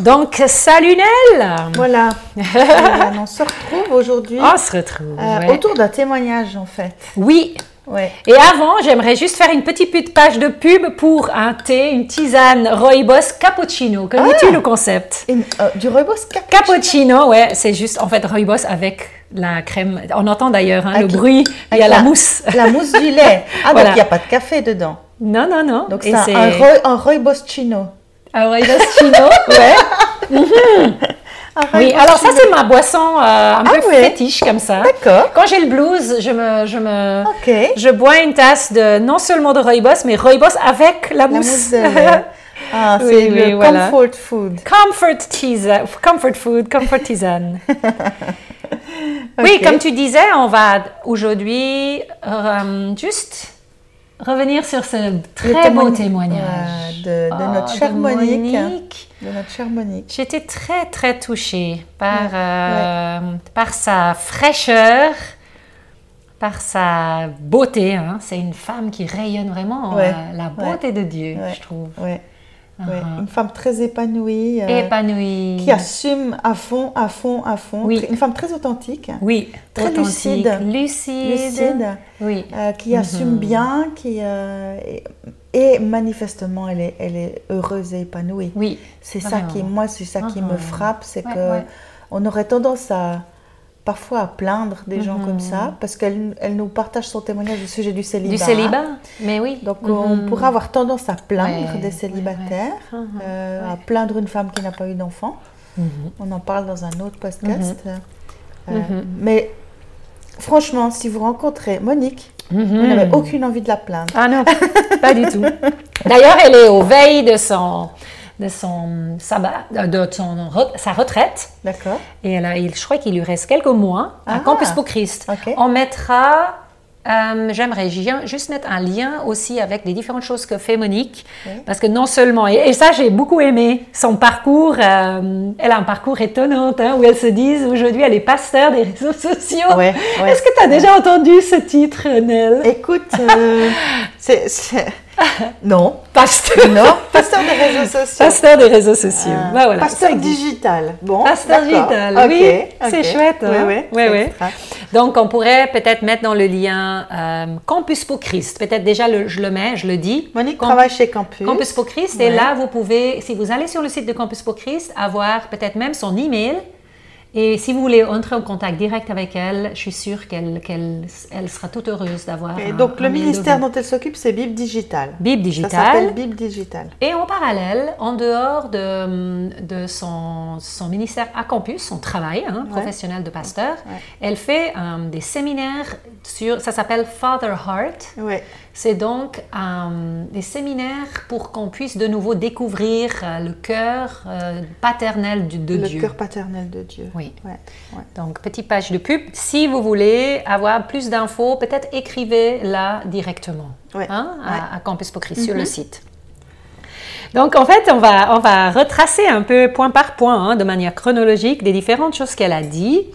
Donc, salut Nel Voilà. On se retrouve aujourd'hui On se retrouve. euh, ouais. autour d'un témoignage en fait. Oui. Ouais. Et avant, j'aimerais juste faire une petite page de pub pour un thé, une tisane Rooibos cappuccino. Connais-tu le concept? Euh, du rooibos cap- Cappuccino, ouais, c'est juste en fait Rooibos avec la crème. On entend d'ailleurs hein, le bruit, il y a la mousse. La mousse du lait. Ah, Voilà. donc il n'y a pas de café dedans. Non, non, non. Donc c'est un, un, roi- un rooibos chino. Chino, ouais. Un Oui, rooibos alors ça c'est ma boisson euh, un Ah peu fétiche comme ça. D'accord. Quand j'ai le blues, je me, je me, je bois une tasse de non seulement de rooibos, mais rooibos avec la La mousse. mousse de. Ah, c'est Oui, le oui, voilà. comfort food. comfort tisane, comfort food, comfort tisane. Oui, comme tu disais, on va aujourd'hui euh, juste revenir sur ce très beau témoignage de, de notre de chère Monique. Monique. De notre chère Monique. J'étais très très touchée par, Ouais, euh, par sa fraîcheur, par sa beauté. hein. C'est une femme qui rayonne vraiment Ouais, euh, la beauté de Dieu, je trouve. Ouais. Ouais. Uh-huh. Une femme très épanouie. euh, Épanouie. qui assume à fond, à fond, à fond. Oui. Une femme très authentique. Oui, Très authentique, lucide. lucide. lucide, Oui. euh, qui assume bien, qui euh, et, manifestement elle est, elle est heureuse et épanouie. Oui. C'est ça qui, Vraiment. moi, c'est ça qui me Mhm. frappe, c'est Ouais, que ouais. on aurait tendance à parfois à plaindre des gens Mhm. comme ça parce qu'elle elle nous partage son témoignage au sujet du célibat. Du célibat, mais oui. Donc on Mhm. pourrait avoir tendance à plaindre Ouais, des célibataires, ouais. Mhm. euh, à plaindre une femme qui n'a pas eu d'enfant. Mhm. On en parle dans un autre podcast. Euh, Mhm. Mais franchement, si vous rencontrez Monique, Mhm. vous n'avez aucune envie de la plaindre. Ah non, pas du tout. D'ailleurs, elle est aux veilles de son, de son sabbat, euh, de son sa retraite. D'accord Et elle a, il- je crois qu'il lui reste quelques mois à Ah. Campus pour Christ. On mettra, euh, j'aimerais ju- juste mettre un lien aussi avec les différentes choses que fait Monique. Oui. Parce que non seulement, et, et ça j'ai beaucoup aimé, son parcours, euh, elle a un parcours étonnant, hein, où elle se dit aujourd'hui elle est pasteur des réseaux sociaux. Ouais, ouais. Est-ce que tu as déjà entendu ce titre, Nel? Écoute, euh, c'est. Non. Pasteur. Non, pasteur des réseaux sociaux. Pasteur des réseaux sociaux. Ah, Bah voilà, pasteur digital. Bon, Pasteur digital, oui, c'est chouette. Oui, hein. oui. Donc, on pourrait peut-être mettre dans le lien euh, Campus pour Christ. Peut-être déjà, le- je le mets, je le dis. Monique Camp- travaille chez Campus. Campus pour Christ. Et là, vous pouvez, si vous allez sur le site de Campus pour Christ, avoir peut-être même son email. Et si vous voulez entrer en contact direct avec elle, je suis sûre qu'elle qu'elle elle sera toute heureuse d'avoir. Et un- donc, le ministère dont elle s'occupe, c'est Bible Digital. Bible Ça s'appelle Digital. Bible Digital. Et en parallèle, en dehors de, de son, son ministère à campus, son travail hein, Ouais. professionnel de pasteur, Ouais. elle fait euh, des séminaires sur, ça s'appelle Father Heart. Oui. C'est donc euh, des séminaires pour qu'on puisse de nouveau découvrir euh, le cœur euh, paternel de le Dieu. cœur paternel de Dieu. Oui. Ouais, ouais. Donc, petite page de pub. Si vous voulez avoir plus d'infos, peut-être écrivez là directement Ouais. hein, à, Campus pour Christ sur le site. Donc, en fait, on va, on va retracer un peu point par point, hein, de manière chronologique, des différentes choses qu'elle a dit.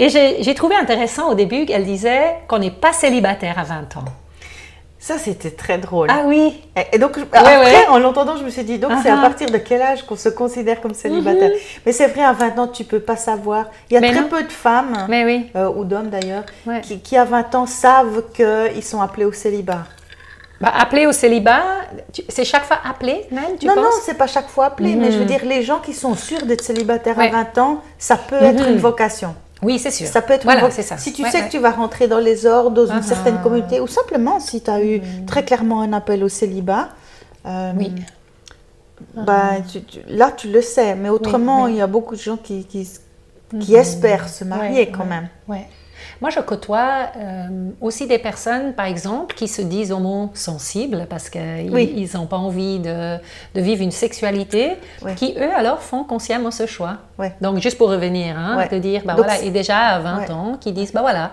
Et j'ai j'ai trouvé intéressant au début qu'elle disait qu'on n'est pas célibataire à 20 ans. Ça, c'était très drôle. Ah oui, Et- donc, après, en l'entendant, je me suis dit, donc c'est à ah. partir de quel âge qu'on se considère comme célibataire Mais c'est vrai, à 20 ans, tu peux pas savoir. Il y a Mais très non. peu de femmes, mais oui. euh, ou d'hommes d'ailleurs, Ouais. qui, qui à 20 ans savent qu'ils sont appelés au célibat. Bah, appeler au célibat, c'est chaque fois appelé, tu non, penses? non, c'est pas chaque fois appelé, mais je veux Mhm. dire, les gens qui sont sûrs d'être célibataires Ouais. à 20 ans, ça peut être Mhm. une vocation. Oui, c'est sûr. Ça peut être voilà, ça. Si tu Ouais, sais ouais. que tu vas rentrer dans les ordres, dans une Ah certaine communauté, ou simplement si tu as eu très clairement un appel au célibat, euh, Oui. bah, tu- tu- là tu le sais. Mais autrement, oui. il y a beaucoup de gens qui, qui, qui espèrent se marier Ouais, quand ouais, même. ouais. Moi, je côtoie euh, aussi des personnes, par exemple, qui se disent homosensibles parce qu'ils Oui. n'ont pas envie de, de vivre une sexualité, qui eux alors font consciemment ce choix. Ouais. Donc, juste pour revenir, hein, de dire, bah Donc, voilà, et déjà à 20 Ouais. ans, qui disent, bah voilà,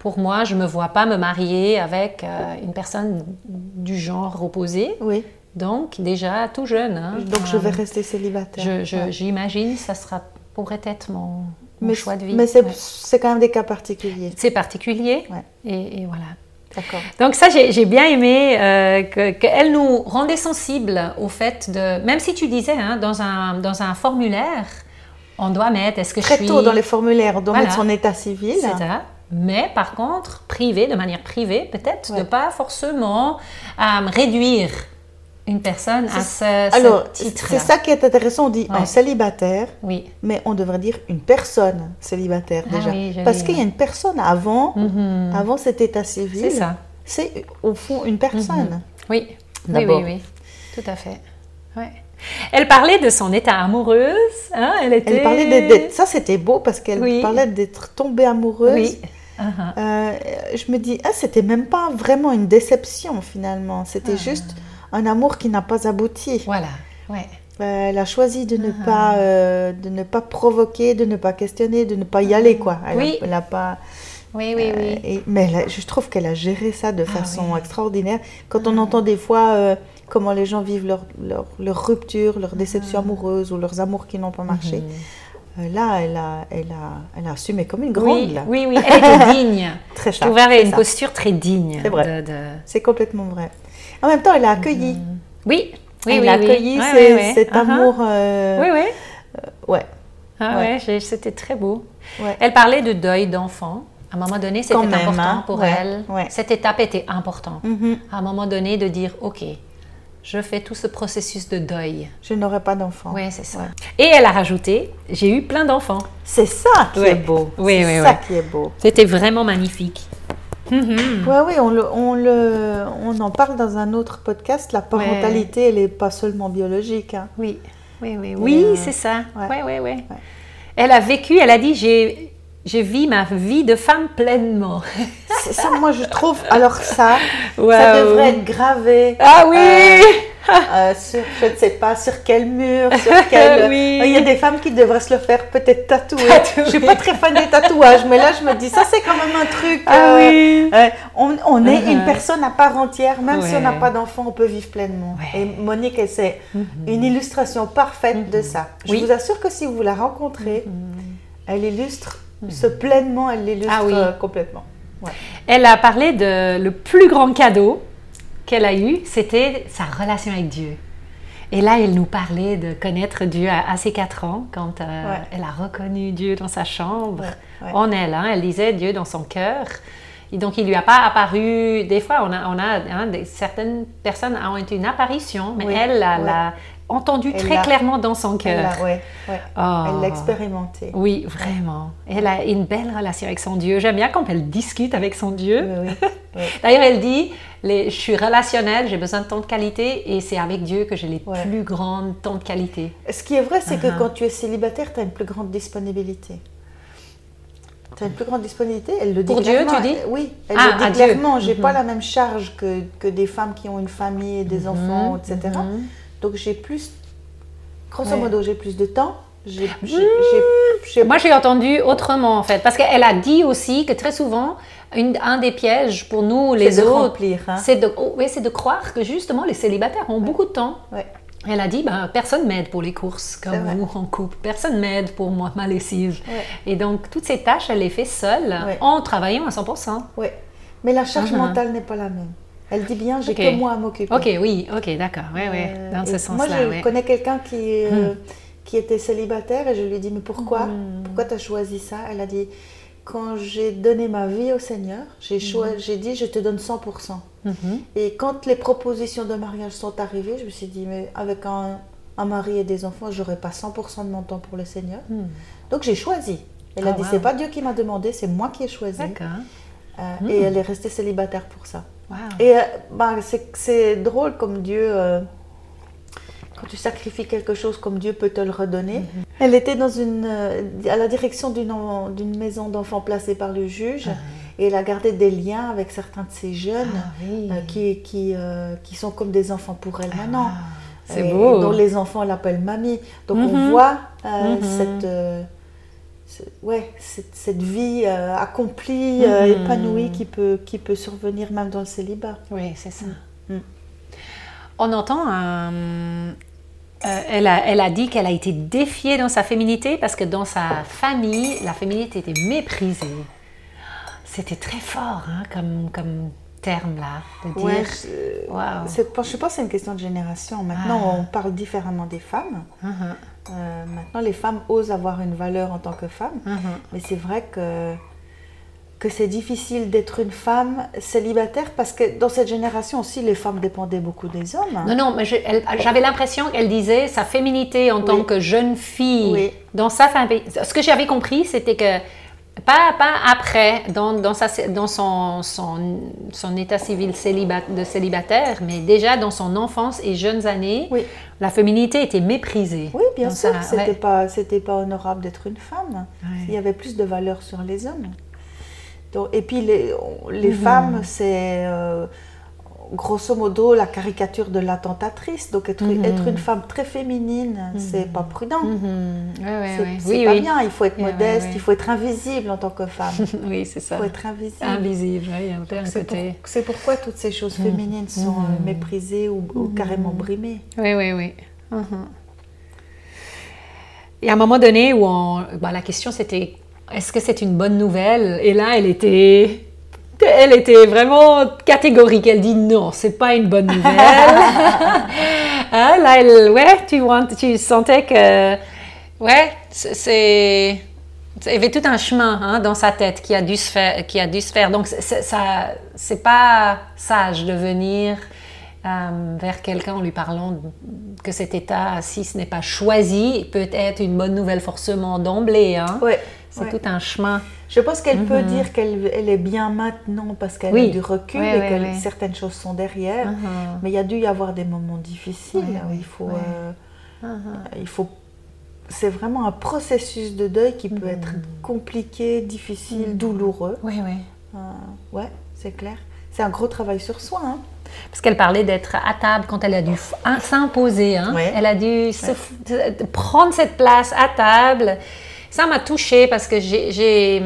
pour moi, je ne me vois pas me marier avec euh, une personne du genre opposé. Oui. Donc, déjà tout jeune. hein, Donc je euh, vais rester célibataire. je- je-. J'imagine ça sera, pourrait être mon, mon Mais, choix de vie. mais c'est Ouais. quand même des cas particuliers. C'est particulier. Ouais. Et, et voilà. D'accord. Donc ça, j'ai bien aimé euh, que- qu'elle nous rendait sensibles au fait de... Même si tu disais, hein, dans, un, dans un formulaire, on doit mettre, est-ce que je Très suis... tôt dans les formulaires, on doit Voilà. mettre son état civil. C'est ça. Mais par contre, privé, de manière privée, peut-être, de Ouais. pas forcément euh, réduire une personne à ce, ce Alors, titre c'est ça qui est intéressant. On dit Ouais. un célibataire, Oui. mais on devrait dire une personne célibataire Ah déjà. oui, Parce qu'il y a une personne avant, Mhm. avant cet état civil. C'est ça. C'est au fond une personne. Oui. Oui, D'abord. oui, oui. Tout à fait. Ouais. Elle parlait de son état amoureuse. Hein, elle était... Elle parlait d'être. Ça, c'était beau parce qu'elle Oui. parlait d'être tombée amoureuse. Oui. Uh-huh. Euh, je me dis, ah, c'était même pas vraiment une déception finalement. C'était Ah. juste un amour qui n'a pas abouti. Voilà. Ouais. Euh, elle a choisi de ne Ah. pas, euh, de ne pas provoquer, de ne pas questionner, de ne pas y aller quoi. Elle a- Oui. elle a pas. Oui, oui, Euh, oui. et- mais elle a- je trouve qu'elle a géré ça de Ah façon oui. extraordinaire. Quand on entend des fois comment les gens vivent leur, leur, leur rupture, leur déception Ah. amoureuse ou leurs amours qui n'ont pas marché, Mhm. là, elle a, elle, a, elle a assumé comme une grande. Oui, là. oui, oui. Elle était digne. Très Je trouvais une ça. posture très digne. C'est vrai. de- C'est complètement vrai. En même temps, elle a accueilli. Oui, oui, elle oui. a oui. accueilli Ouais, ouais, cet Uh-huh. amour. euh, Oui, oui. Ouais. Ah Ouais. c'était très beau. Elle parlait de deuil d'enfant. À un moment donné, c'était important hein. pour elle. Cette étape était importante. Mhm. À un moment donné, de dire, OK, je fais tout ce processus de deuil. Je n'aurai pas d'enfant. Oui, c'est ça. Ouais. Et elle a rajouté, j'ai eu plein d'enfants. C'est ça qui Ouais. est beau. Oui, c'est oui, ça oui. qui est beau. C'était vraiment magnifique. Mhm. Oui, oui, on, le, on, le, on en parle dans un autre podcast. La parentalité, elle n'est pas seulement biologique. hein. Oui, oui, oui, oui, euh, c'est ça. ouais. Oui, oui, oui. Elle a vécu, elle a dit, j'ai, j'ai vis ma vie de femme pleinement. C'est ça, moi, je trouve. Alors, ça, ça devrait être gravé. Ah oui Euh, euh, sur, je ne sais pas, sur quel mur, sur quel... Oui. Il y a des femmes qui devraient se le faire peut-être tatouer. Tatouer. Je suis pas très fan des tatouages, mais là, je me dis, ça, c'est quand même un truc... Ah euh, oui. euh, on, on est Uh-huh. une personne à part entière, même si on n'a pas d'enfant, on peut vivre pleinement. Ouais. Et Monique, c'est une illustration parfaite de ça. Je Oui. vous assure que si vous la rencontrez, elle illustre ce pleinement, elle l'illustre Ah oui. euh, complètement. Ouais. Elle a parlé de le plus grand cadeau qu'elle a eu, c'était sa relation avec Dieu. Et là, elle nous parlait de connaître Dieu à, à ses quatre ans, quand euh, Ouais. elle a reconnu Dieu dans sa chambre, Ouais, ouais. en elle. hein. elle disait Dieu dans son cœur. Et donc, il lui a pas apparu. Des fois, on a, on a hein, des- certaines personnes ont eu une apparition, mais Oui, elle l'a entendu Elle très l'a- clairement dans son Elle cœur. l'a ouais, ouais. Oh. Elle l'a expérimenté. Oui, vraiment. Elle a une belle relation avec son Dieu. J'aime bien quand elle discute avec son Dieu. Oui, oui, oui. D'ailleurs, elle dit, les, je suis relationnelle, j'ai besoin de temps de qualité et c'est avec Dieu que j'ai les Ouais. plus grandes temps de qualité. Ce qui est vrai, c'est que Uh-huh. quand tu es célibataire, tu as une plus grande disponibilité. Tu as une plus grande disponibilité, elle le dit Pour Dieu, clairement. tu dis Oui, elle Ah, le dit à Dieu. clairement. J'ai Mhm. pas la même charge que, que des femmes qui ont une famille des enfants, etc. mhm. Donc j'ai plus, grosso modo, j'ai plus de temps. Mmh. Moi, j'ai entendu autrement, en fait, parce qu'elle a dit aussi que très souvent, une- un des pièges pour nous, les autres, hein. c'est de, oh, oui, de croire que justement les célibataires ont beaucoup de temps. Ouais. Elle a dit, ben, personne m'aide pour les courses comme vous en couple, personne m'aide pour moi, ma lessive. Ouais. Et donc, toutes ces tâches, elle les fait seule en travaillant à 100%. Ouais. Mais la charge Uh-huh. mentale n'est pas la même. Elle dit bien, j'ai que moi à m'occuper. Ok, oui, ok, d'accord, oui, oui, Euh, dans ce Moi, sens-là, je oui. connais quelqu'un qui, euh, Hmm. qui était célibataire et je lui ai dit, mais pourquoi? Hmm. Pourquoi tu as choisi ça? Elle a dit, quand j'ai donné ma vie au Seigneur, j'ai j'ai dit, je te donne 100%. Mhm. Et quand les propositions de mariage sont arrivées, je me suis dit, mais avec un, un mari et des enfants, j'aurai pas 100% de mon temps pour le Seigneur. Hmm. Donc j'ai choisi. Elle a Ah, dit, wow. c'est pas Dieu qui m'a demandé, c'est moi qui ai choisi. D'accord. Euh, Hmm. Et elle est restée célibataire pour ça. Wow. Et euh, bah, c'est c'est drôle comme Dieu, euh, quand tu sacrifies quelque chose comme Dieu peut te le redonner. Mhm. Elle était dans une, euh, à la direction d'une maison d'enfants placée par le juge et elle a gardé des liens avec certains de ces jeunes Ah oui. euh, qui, qui, euh, qui sont comme des enfants pour elle maintenant. Ah, c'est Et- beau. dont les enfants l'appellent mamie. Donc Mhm. on voit euh, Mhm. cette, ce- ouais, cette, cette vie euh, accomplie, euh, Mhm. épanouie qui peut, qui peut survenir même dans le célibat. Oui, c'est ça. Mm. On entend euh, elle, a, elle a dit qu'elle a été défiée dans sa féminité parce que dans sa famille, la féminité était méprisée. C'était très fort, hein, comme, comme terme-là de Ouais, je, je pas si c'est une question de génération. Maintenant, Ah. on parle différemment des femmes. Mhm, Euh, maintenant, les femmes osent avoir une valeur en tant que femme. mhm. Mais c'est vrai que, que c'est difficile d'être une femme célibataire parce que dans cette génération aussi, les femmes dépendaient beaucoup des hommes. Non, non, mais j'avais l'impression qu'elle disait sa féminité en tant que jeune fille. Oui. Dans sa fami- Ce que j'avais compris, c'était que, pas, pas après, dans, dans, sa, dans son, son, son état civil célibat- de célibataire, mais déjà dans son enfance et jeunes années, Oui. la féminité était méprisée. Oui, bien sûr, c'était ouais. pas, c'était pas honorable d'être une femme. Ouais. Il y avait plus de valeur sur les hommes. Donc, et puis les, les Mhm. femmes, c'est euh, grosso modo la caricature de la tentatrice. Donc être, Mhm. être une femme très féminine, c'est pas prudent. Mhm. Ouais, ouais, C'est ouais. Oui, pas oui. bien. Il faut être modeste, il faut être invisible en tant que femme. Il oui, c'est ça. faut être invisible. Invisible, oui, il un peu C'est pour- pourquoi toutes ces choses féminines sont euh, méprisées ou, ou carrément brimées. Oui, oui, oui. Mhm. Et à un moment donné où on, bah, la question c'était est-ce que c'est une bonne nouvelle? Et là, elle était, elle était vraiment catégorique. Elle dit non, c'est pas une bonne nouvelle. Hein, là, elle, ouais, tu, tu sentais que, ouais, c'est-. Il y avait tout un chemin hein, dans sa tête qui a dû se faire. Qui a dû se faire. Donc, ça, c'est pas sage de venir euh, vers quelqu'un en lui parlant que cet état, si ce n'est pas choisi, peut être une bonne nouvelle forcément d'emblée. Hein. Ouais, C'est ouais. tout un chemin. Je pense qu'elle peut dire qu'elle elle est bien maintenant parce qu'elle Oui. a du recul Ouais, et que certaines choses sont derrière. Mhm. Mais il y a dû y avoir des moments difficiles ouais, il faut, euh, il faut. C'est vraiment un processus de deuil qui peut être compliqué, difficile, douloureux. Oui, oui. Euh, ouais, c'est clair. C'est un gros travail sur soi. hein. Parce qu'elle parlait d'être à table quand elle a dû hein, s'imposer. hein. Ouais. Elle a dû se de prendre cette place à table. Ça m'a touchée parce que j'ai, j'ai-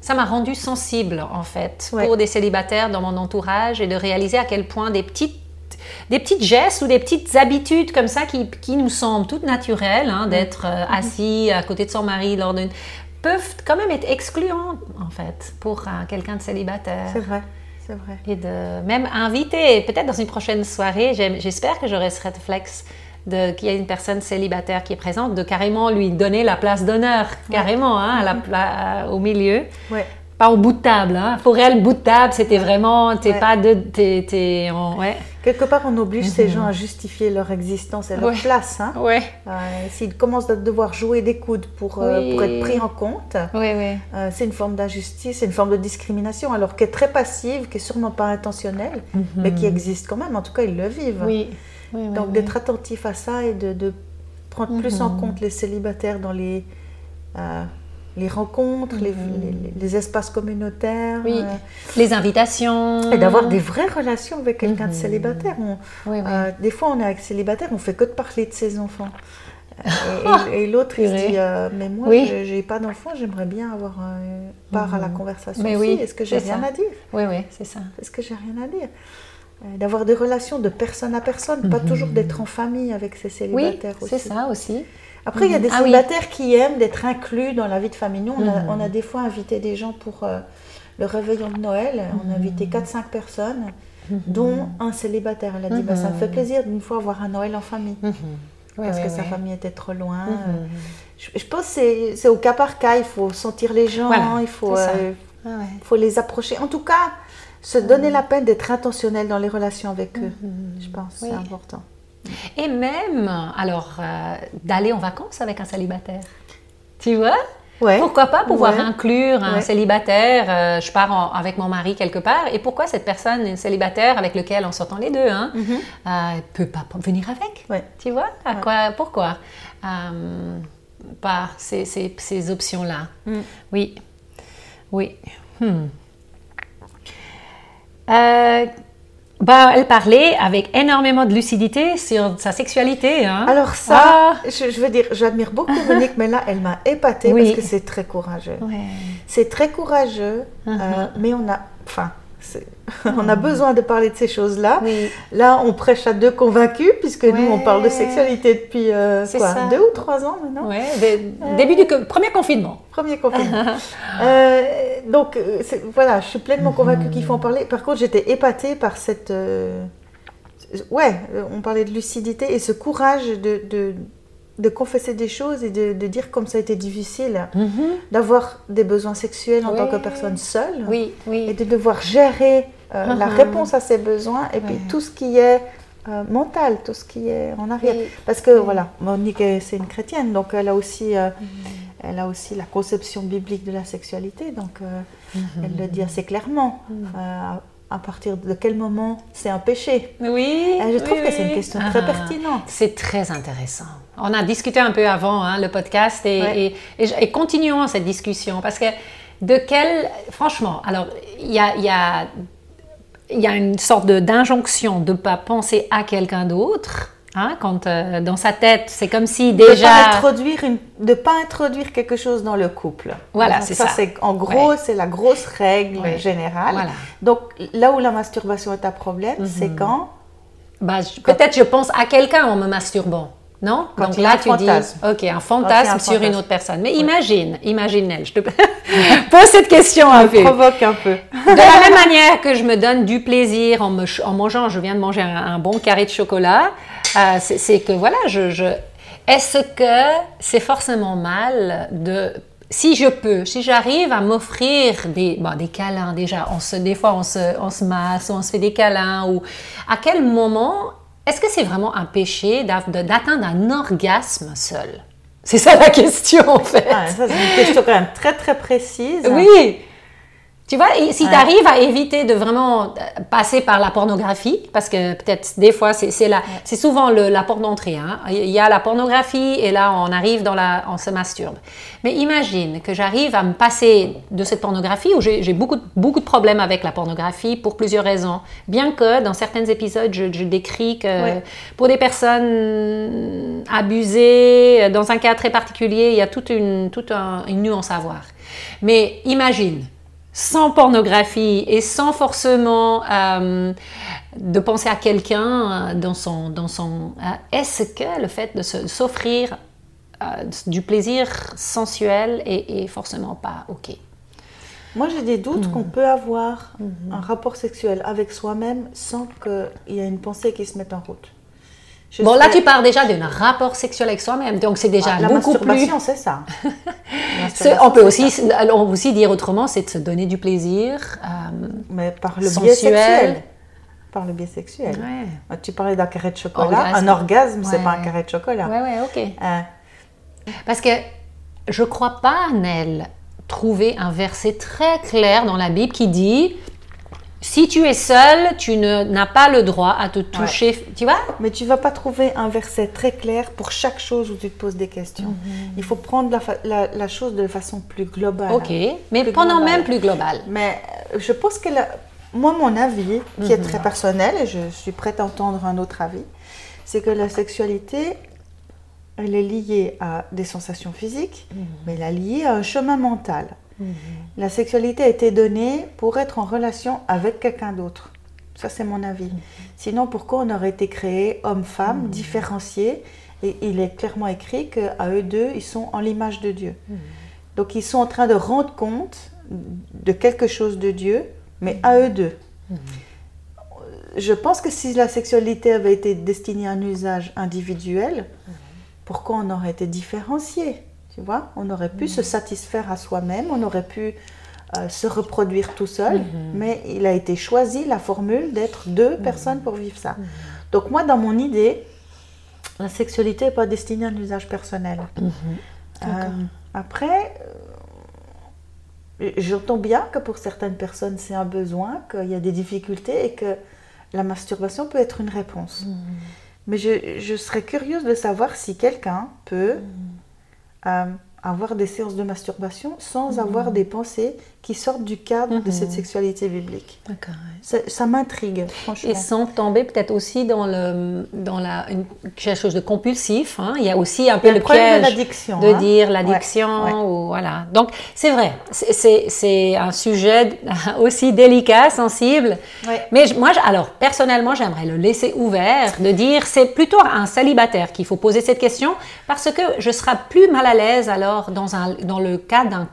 ça m'a rendue sensible en fait Ouais. pour des célibataires dans mon entourage et de réaliser à quel point des petites des petites gestes ou des petites habitudes comme ça qui, qui nous semblent toutes naturelles, hein, d'être euh, assis à côté de son mari lors d'une peuvent quand même être excluantes en fait pour euh, quelqu'un de célibataire C'est vrai, c'est vrai. et de même inviter, peut-être dans une prochaine soirée, j'espère que j'aurai ce réflexe de qu'il y a une personne célibataire qui est présente, de carrément lui donner la place d'honneur, carrément, hein, à la pla- au milieu. Ouais. Pas au bout de table. Hein. Pour elle, bout de table, c'était vraiment, t'es Ouais. pas de, t'es, t'es en- ouais. Quelque part, on oblige ces gens à justifier leur existence et leur Ouais. place. hein. Ouais. Euh, S'ils commencent à devoir jouer des coudes pour, euh, pour être pris en compte, Oui, oui. euh, c'est une forme d'injustice, c'est une forme de discrimination, alors qu'elle est très passive, qui est sûrement pas intentionnelle, mais qui existe quand même. En tout cas, ils le vivent. Oui. Donc d'être attentif à ça et de, de prendre plus en compte les célibataires dans les, euh, les rencontres, les, les- les espaces communautaires. Oui. euh, Les invitations. et d'avoir des vraies relations avec quelqu'un de célibataire. On- Oui, oui. euh, des fois, on est avec célibataire, on fait que de parler de ses enfants. Et, l'autre, il se dit euh, Mais moi, Oui. je j'ai pas d'enfants, j'aimerais bien avoir part à la conversation. Mais aussi. oui, Est-ce que j'ai c'est rien ça. à dire? Oui, oui, c'est ça. Est-ce que j'ai rien à dire? D'avoir des relations de personne à personne, pas toujours d'être en famille avec Oui, célibataires c'est aussi. ça aussi. Après, il y a des Ah oui. célibataires qui aiment d'être inclus dans la vie de famille. Nous, on, a, Mhm. on a des fois invité des gens pour euh, le réveillon de Noël. On a Mhm. invité 4-5 personnes, dont un célibataire. Elle a dit bah, Ça me fait plaisir d'une fois avoir un Noël en famille. Mhm. Parce que sa famille était trop loin. Mhm. Je, je pense que c'est- au cas par cas. Il faut sentir les gens, Voilà, il faut, euh, Ah les approcher. En tout cas, se donner la peine d'être intentionnel dans les relations avec eux. Je pense que Oui. c'est important. Et même, alors, euh, d'aller en vacances avec un célibataire. Tu vois? Ouais. Pourquoi pas pouvoir Ouais. inclure un Ouais. célibataire euh, Je pars en- avec mon mari quelque part. Et pourquoi cette personne, une célibataire avec lequel on s'entend les deux, hein, euh, peut pas venir avec? Tu vois? À quoi, Pourquoi? Pas ces, ces- ces options-là. Mm. Oui. Oui. Hmm. Bah, elle parlait avec énormément de lucidité sur sa sexualité. Hein. Alors ça, Ah. je, je veux dire, j'admire beaucoup Monique, mais là, elle m'a épatée Oui. parce que c'est très courageux. Ouais. C'est très courageux, Uh-huh. euh, mais on a, enfin, on a besoin de parler de ces choses-là. Oui. Là, on prêche à deux convaincus, puisque nous, on parle de sexualité depuis euh, quoi, deux ou trois ans maintenant. Ouais, dé- début du premier confinement. Premier confinement. Euh, donc, euh, voilà, je suis pleinement convaincue qu'il faut en parler. Par contre, j'étais épatée par cette. euh, ouais, euh, on parlait de lucidité et ce courage de, de, de confesser des choses et de, de dire comme ça a été difficile d'avoir des besoins sexuels en tant que personne seule Oui, et oui. de devoir gérer euh, la Mhm. réponse à ses besoins et puis tout ce qui est euh, mental, tout ce qui est en arrière. Parce que voilà, Monique, c'est une chrétienne, donc elle a aussi, euh, elle a aussi la conception biblique de la sexualité, donc euh, elle le dit assez clairement. À partir de quel moment c'est un péché Oui. Euh, Je trouve oui, que c'est une question très Ah. pertinente. C'est très intéressant. On a discuté un peu avant hein, le podcast et, Ouais. et- et je- et continuons cette discussion parce que de quel... Franchement, alors il y a, il y a- il y a une sorte de- d'injonction de ne pas penser à quelqu'un d'autre. Hein, quand euh, dans sa tête, c'est comme si De déjà... pas introduire une, de pas introduire quelque chose dans le couple. Voilà, c'est ça. c'est en gros, Ouais. c'est la grosse règle Ouais. générale. Voilà. Donc là où la masturbation est un problème, Mhm. c'est quand Bah, Peut-être je pense à quelqu'un en me masturbant. Non? Quand Donc là, un tu fantasme. dis, ok, un fantasme un sur une fantasme. autre personne. Mais imagine, imagine, elle, je te pose cette question un peu. provoque un peu. De la même manière que je me donne du plaisir en, me ch- en mangeant, je viens de manger un, un bon carré de chocolat, euh, c'est que voilà, je, je- est-ce que c'est forcément mal de, si je peux, si j'arrive à m'offrir des, bon, des câlins déjà, on se, des fois on se, on se masse, on se fait des câlins, ou à quel moment, est-ce que c'est vraiment un péché d'atteindre un orgasme seul? C'est ça la question en fait. Ah, ça, c'est une question quand même très très précise. Oui. Tu vois, si tu arrives à éviter de vraiment euh, passer par la pornographie, parce que peut-être des fois, c'est c'est souvent le- la porte d'entrée. hein. Il y a la pornographie et là, on arrive dans la... on se masturbe. Mais imagine que j'arrive à me passer de cette pornographie, où j'ai beaucoup, de- beaucoup de problèmes avec la pornographie pour plusieurs raisons. Bien que dans certains épisodes, je, je décris que Ouais. pour des personnes abusées, dans un cas très particulier, il y a toute une, toute un- une nuance à voir. Mais imagine, sans pornographie et sans forcément euh, de penser à quelqu'un euh, dans son... Dans son euh, Est-ce que le fait de s'offrir euh, du plaisir sensuel est, est forcément pas OK? Moi, j'ai des doutes qu'on peut avoir un rapport sexuel avec soi-même sans qu'il y ait une pensée qui se mette en route. Je Bon, là, tu parles déjà d'un rapport sexuel avec soi-même, donc c'est déjà Ah, la beaucoup plus... masturbation, c'est ça. La C'est- masturbation, On peut c'est aussi, ça. on peut aussi dire autrement, c'est de se donner du plaisir. euh, Mais par le sensuel. biais sexuel. Par le biais sexuel. ouais. Ah, Tu parlais d'un carré de chocolat. Orgasme. Un orgasme, c'est Ouais. pas un carré de chocolat. ouais, ouais, ok. Euh, Parce que je crois pas, Nel, trouver un verset très clair dans la Bible qui dit si tu es seul, tu n'as pas le droit à te toucher. Tu vois? Mais tu vas pas trouver un verset très clair pour chaque chose où tu te poses des questions. Il faut prendre la, la- la chose de façon plus globale. Ok, mais pendant même plus global. Mais euh, je pense que la- moi, mon avis, qui est Mhm. très personnel, et je suis prête à entendre un autre avis, c'est que la sexualité, elle est liée à des sensations physiques, Mhm. mais elle est liée à un chemin mental. La sexualité a été donnée pour être en relation avec quelqu'un d'autre. Ça, c'est mon avis. Mhm. Sinon, pourquoi on aurait été créé homme-femme, différenciés Et il est clairement écrit qu'à eux deux, ils sont en l'image de Dieu. Donc, ils sont en train de rendre compte de quelque chose de Dieu, mais à eux deux. Je pense que si la sexualité avait été destinée à un usage individuel, pourquoi on aurait été différencié? Tu vois, on aurait pu se satisfaire à soi-même, on aurait pu euh, se reproduire tout seul, mais il a été choisi la formule d'être deux personnes pour vivre ça. Donc moi, dans mon idée, la sexualité n'est pas destinée à un usage personnel. Euh, après, euh, j'entends bien que pour certaines personnes, c'est un besoin, qu'il y a des difficultés et que la masturbation peut être une réponse. Mais je, je serais curieuse de savoir si quelqu'un peut, euh, avoir des séances de masturbation sans avoir des pensées qui sortent du cadre de cette sexualité biblique. D'accord. Ça, ça m'intrigue, franchement. Et sans tomber peut-être aussi dans, le, dans la, une- quelque chose de compulsif. hein. Il y a aussi un peu le le problème de piège l'addiction, de hein. dire l'addiction. Ouais, ouais. ou voilà. Donc c'est vrai, c'est- un sujet aussi délicat, sensible. Mais moi, alors personnellement, j'aimerais le laisser ouvert, de dire c'est plutôt à un célibataire qu'il faut poser cette question parce que je serai plus mal à l'aise alors dans, un, dans le cas d'un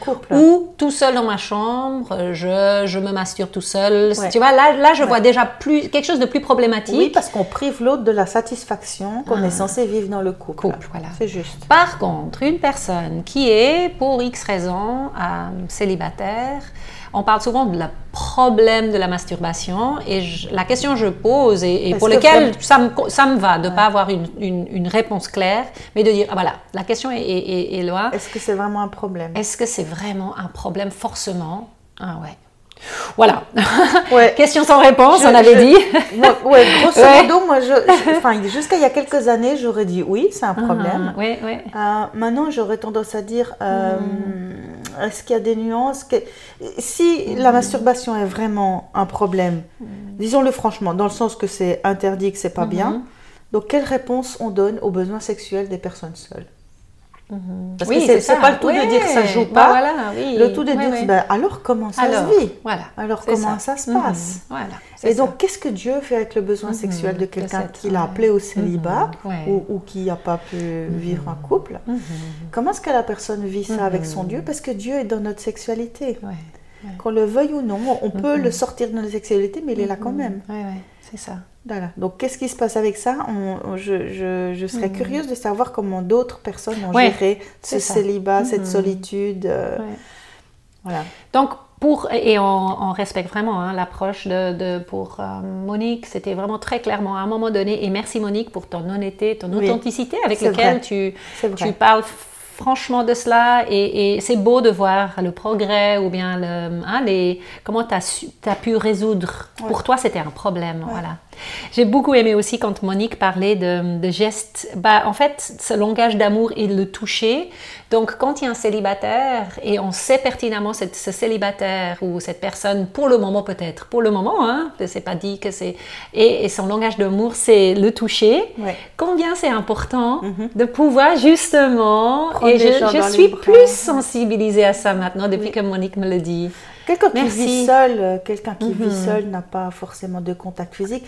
couple. Ou tout seul dans ma chambre, je, je me masturbe tout seul. Ouais. Tu vois, là, là je vois déjà plus, quelque chose de plus problématique. Oui, parce qu'on prive l'autre de la satisfaction qu'on est censé vivre dans le couple. Couple, voilà. C'est juste. Par contre, une personne qui est, pour X raisons, euh, célibataire, on parle souvent de la problème de la masturbation et je- la question que je pose et, pour que laquelle ça me, ça me va de ne pas avoir une, une- une réponse claire, mais de dire, ah, voilà, la question est, est- est- est là. Est-ce que c'est vraiment un problème? Est-ce que c'est vraiment un problème forcément? Ah ouais. Voilà. Ouais. question sans réponse, Je- on avait je- dit. Moi, ouais, grosso Ouais. modo, moi, je, jusqu'à il y a quelques années, j'aurais dit oui, c'est un problème. Oui, oui. Euh, maintenant, j'aurais tendance à dire euh, Mm. est-ce qu'il y a des nuances que... Si la masturbation est vraiment un problème, Mm. disons-le franchement, dans le sens que c'est interdit, que c'est pas bien, donc quelle réponse on donne aux besoins sexuels des personnes seules? Parce Oui, que c'est pas le tout de dire ça joue Bah pas, voilà, oui. le tout de Ouais, dire ouais. ben, alors comment ça alors, se vit? Voilà. Alors comment ça, se Mhm. passe Voilà. Et donc, qu'est-ce que Dieu fait avec le besoin sexuel de quelqu'un qui l'a appelé au célibat Mhm, ou, ou qui n'a pas pu vivre un couple? Mhm. Comment est-ce que la personne vit ça avec son Dieu? Parce que Dieu est dans notre sexualité. Qu'on le veuille ou non, on peut Mhm. le sortir de notre sexualité, mais il est là quand même. C'est ça. Voilà. Donc, qu'est-ce qui se passe avec ça? On- on- je, je- je serais curieuse de savoir comment d'autres personnes ont. Ouais, géré ce ça. célibat, cette Mhm. solitude. euh, Ouais. Voilà. Donc, pour, et on, on respecte vraiment hein, l'approche de, de- pour euh, Monique, c'était vraiment très clairement à un moment donné, et merci Monique pour ton honnêteté, ton Oui, authenticité avec laquelle vrai. tu, tu parles franchement de cela et, et c'est beau de voir le progrès ou bien le, hein, les, comment tu as, pu résoudre. Pour toi, c'était un problème. Voilà. J'ai beaucoup aimé aussi quand Monique parlait de, de gestes. Bah, en fait, ce langage d'amour et le toucher. Donc, quand il y a un célibataire et on sait pertinemment cette, ce célibataire ou cette personne, pour le moment peut-être, pour le moment, hein, c'est pas dit que c'est. Et, et son langage d'amour, c'est le toucher. Ouais. Combien c'est important de pouvoir justement. Prendre et je, suis plus sensibilisée à ça maintenant depuis que Monique me le dit. Quelqu'un qui Merci. vit seul, euh, quelqu'un qui vit Mhm. seul n'a pas forcément de contact physique.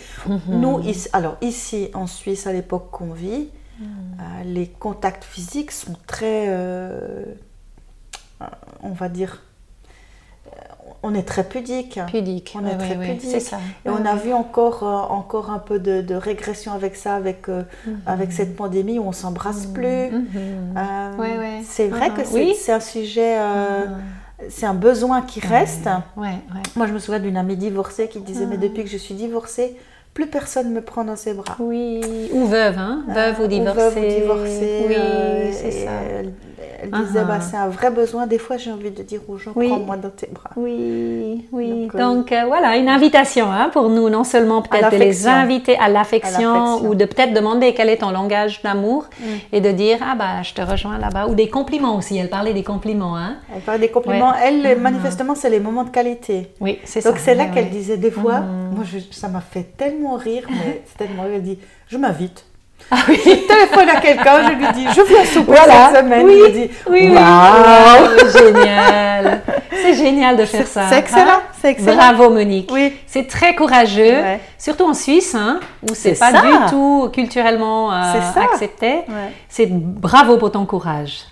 Nous, ici, alors ici en Suisse, à l'époque qu'on vit, Mhm. euh, les contacts physiques sont très, euh, euh, on va dire, euh, on est très pudique. Pudique. On est très ouais, pudique. Ça. Et on a vu encore, euh, encore un peu de, de régression avec ça, avec, euh, avec cette pandémie où on s'embrasse plus. Mhm. Euh, Ouais, ouais. C'est vrai Mhm. que c'est Oui. un sujet, euh, c'est un besoin qui reste. Ouais, ouais. Moi, je me souviens d'une amie divorcée qui disait Ah. Mais depuis que je suis divorcée, plus personne me prend dans ses bras. Oui, ou veuve, hein, veuve ou Euh, divorcée. veuve ou divorcée. Oui, euh, c'est ça. Elle, disait Ah. bah, C'est un vrai besoin. Des fois, j'ai envie de dire aux gens Oui. Prends-moi dans tes bras. Oui, oui. Donc, euh, Donc, euh, voilà, une invitation hein, pour nous, non seulement peut-être de les inviter à l'affection ou de peut-être demander quel est ton langage d'amour Mm. et de dire ah bah je te rejoins là-bas ou des compliments aussi. Elle parlait des compliments, hein. Elle parlait des compliments. Ouais. Elle, manifestement, c'est les moments de qualité. Oui, c'est ça. Donc, c'est là ouais, qu'elle ouais. disait des fois Mhm. Moi, je- ça m'a fait tellement rire, mais c'est tellement rire. Elle dit Je m'invite. Ah oui. Je téléphone à quelqu'un, je lui dis Je viens souper Voilà. cette semaine. Oui, Il me dit Oui, oui. Oh, génial. C'est génial de faire ça. C'est excellent, hein. c'est excellent. Bravo Monique. Oui. C'est très courageux, Ouais. surtout en Suisse, hein, où c'est pas ça. du tout culturellement euh, accepté. Ouais. C'est bravo pour ton courage.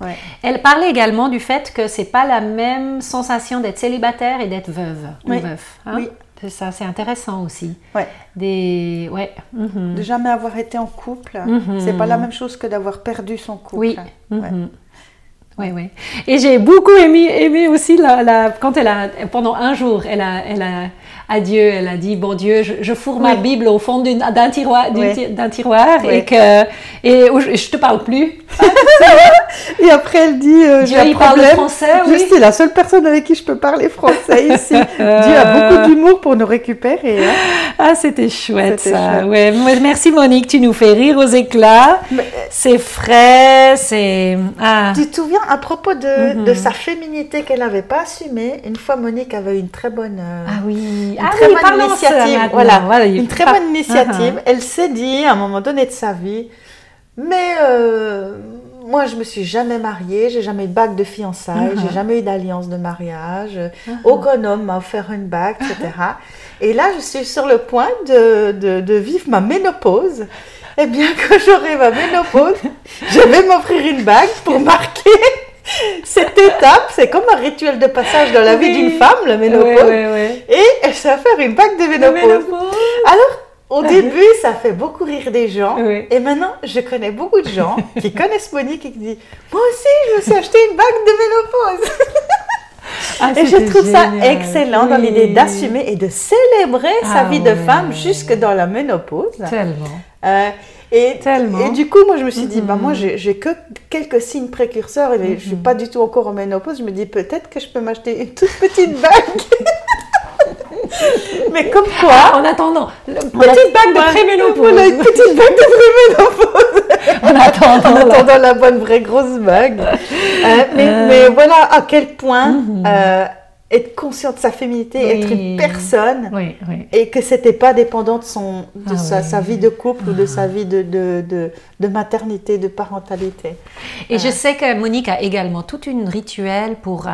Ouais. Elle parlait également du fait que c'est pas la même sensation d'être célibataire et d'être veuve Oui. ou veuf. hein. Oui. C'est ça, c'est intéressant aussi. Ouais. Des, ouais. mhm. De jamais avoir été en couple, Mhm. c'est pas la même chose que d'avoir perdu son couple. Oui. Ouais. Oui, oui. Et j'ai beaucoup aimé, aimé aussi la, la- quand elle a, pendant un jour, elle a, elle a, à Dieu, elle a dit, bon Dieu, je, je fourre ma. Bible au fond d'un tiroir, Oui. d'un tiroir Oui. et que, et je, je te parle plus. Et après, elle dit euh, Dieu, il parle français, Je suis la seule personne avec qui je peux parler français ici. Dieu a beaucoup d'humour pour nous récupérer. hein. Ah, c'était chouette ça. chouette. Ouais. Merci Monique, tu nous fais rire aux éclats. Mais, C'est frais, c'est... Ah. Tu te souviens, à propos de, Mhm. de sa féminité qu'elle n'avait pas assumée, une fois Monique avait une très bonne, euh, Ah oui, ah très oui, bonne initiative. Voilà, il- une très ah, bonne initiative. ah, Elle s'est dit à un moment donné de sa vie, mais euh, moi je me suis jamais mariée, j'ai jamais eu de bague de fiançailles, Mhm. j'ai jamais eu d'alliance de mariage, Mhm. aucun homme m'a offert une bague, etc. Et là je suis sur le point de, de, de vivre ma ménopause. Eh bien, quand j'aurai ma ménopause, je vais m'offrir une bague pour marquer cette étape. C'est comme un rituel de passage dans la vie d'une femme, la ménopause. Et elle s'est faire une bague de ménopause. ménopause. Alors, au début, ça fait beaucoup rire des gens. Et maintenant, je connais beaucoup de gens qui connaissent Monique et qui disent Moi aussi, je me suis acheté une bague de ménopause. Ah, et je trouve ça excellent dans l'idée d'assumer et de célébrer sa Ah vie de femme jusque dans la ménopause. Tellement. Euh, et, Tellement. et du coup, moi, je me suis dit, bah, moi, j'ai j'ai que quelques signes précurseurs et je ne suis Mhm. pas du tout encore en ménopause. Je me dis, peut-être que je peux m'acheter une toute petite bague. Mais comme quoi, En attendant, le- Petite bague de préménopause. Voilà, une petite bague de préménopause. En attendant, en attendant la bonne vraie grosse bague. Euh, mais, Euh. mais voilà à quel point Mhm. euh, être conscient de sa féminité, Oui. être une personne, Oui, oui. et que c'était pas dépendant de, son, de Ah sa, vie de couple ou de sa vie de, de, de, de maternité, de parentalité. Et je sais que Monique a également toute une rituel pour euh,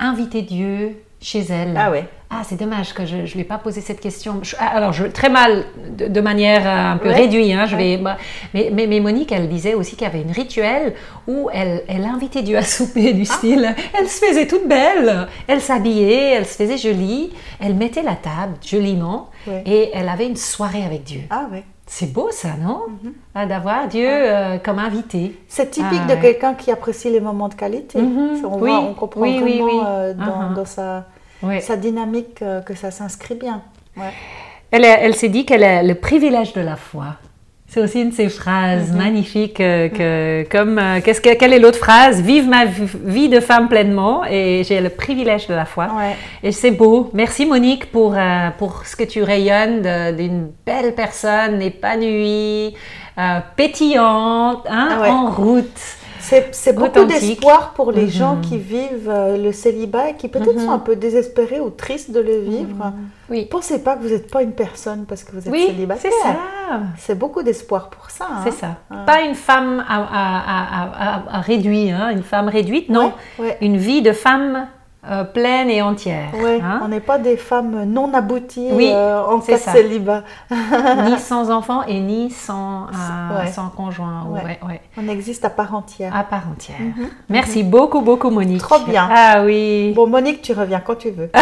inviter Dieu chez elle. Ah ouais. Ah, c'est dommage que je ne lui ai pas posé cette question. Je- ah, alors, je, très mal, de, de manière euh, un peu Ouais. réduite. hein, je Ouais. vais, bah, mais, mais, mais Monique, elle disait aussi qu'il y avait une rituel où elle, elle invitait Dieu à souper Ah. du style. Elle se faisait toute belle. Elle s'habillait, elle se faisait jolie. Elle mettait la table joliment Ouais. et elle avait une soirée avec Dieu. Ah ouais. C'est beau ça, non? Ah, D'avoir Dieu euh, comme invité. C'est typique Ah de quelqu'un qui apprécie les moments de qualité. Mhm. On, Oui. voit, on comprend Oui, oui, vraiment oui. euh, dans, dans sa, Ouais. sa dynamique euh, que ça s'inscrit bien. Ouais. Elle, elle s'est dit qu'elle a le privilège de la foi. C'est aussi une de ces phrases Mhm. magnifiques euh, que, comme, euh, qu'est-ce que, quelle est l'autre phrase? Vive ma vie de femme pleinement et j'ai le privilège de la foi. Ouais. Et c'est beau. Merci Monique pour, euh, pour ce que tu rayonnes d'une belle personne épanouie, pétillante, hein, Ah ouais. en route. C'est beaucoup d'espoir pour les Mhm. gens qui vivent euh, le célibat et qui peut-être Mhm. sont un peu désespérés ou tristes de le vivre. Oui, Pensez pas que vous n'êtes pas une personne parce que vous êtes oui célibataire. c'est ça. C'est beaucoup d'espoir pour ça. hein. C'est ça. Pas une femme à, à, à, à- à réduire, hein, une femme réduite, non. Ouais, Une vie de femme euh, pleine et entière. hein. On n'est pas des femmes non abouties Oui, euh, en cas ça. célibat. ni sans enfant et ni sans, euh, Ouais. sans conjoint. Ouais. Ouais, ouais. On existe à part entière. À part entière. Mhm. Merci beaucoup, beaucoup, Monique. Trop bien. Ah oui. Bon, Monique, tu reviens quand tu veux.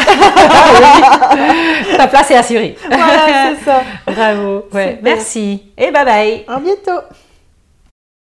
Ta place est assurée. voilà, c'est ça. Bravo. Merci. Et bye bye. À bientôt.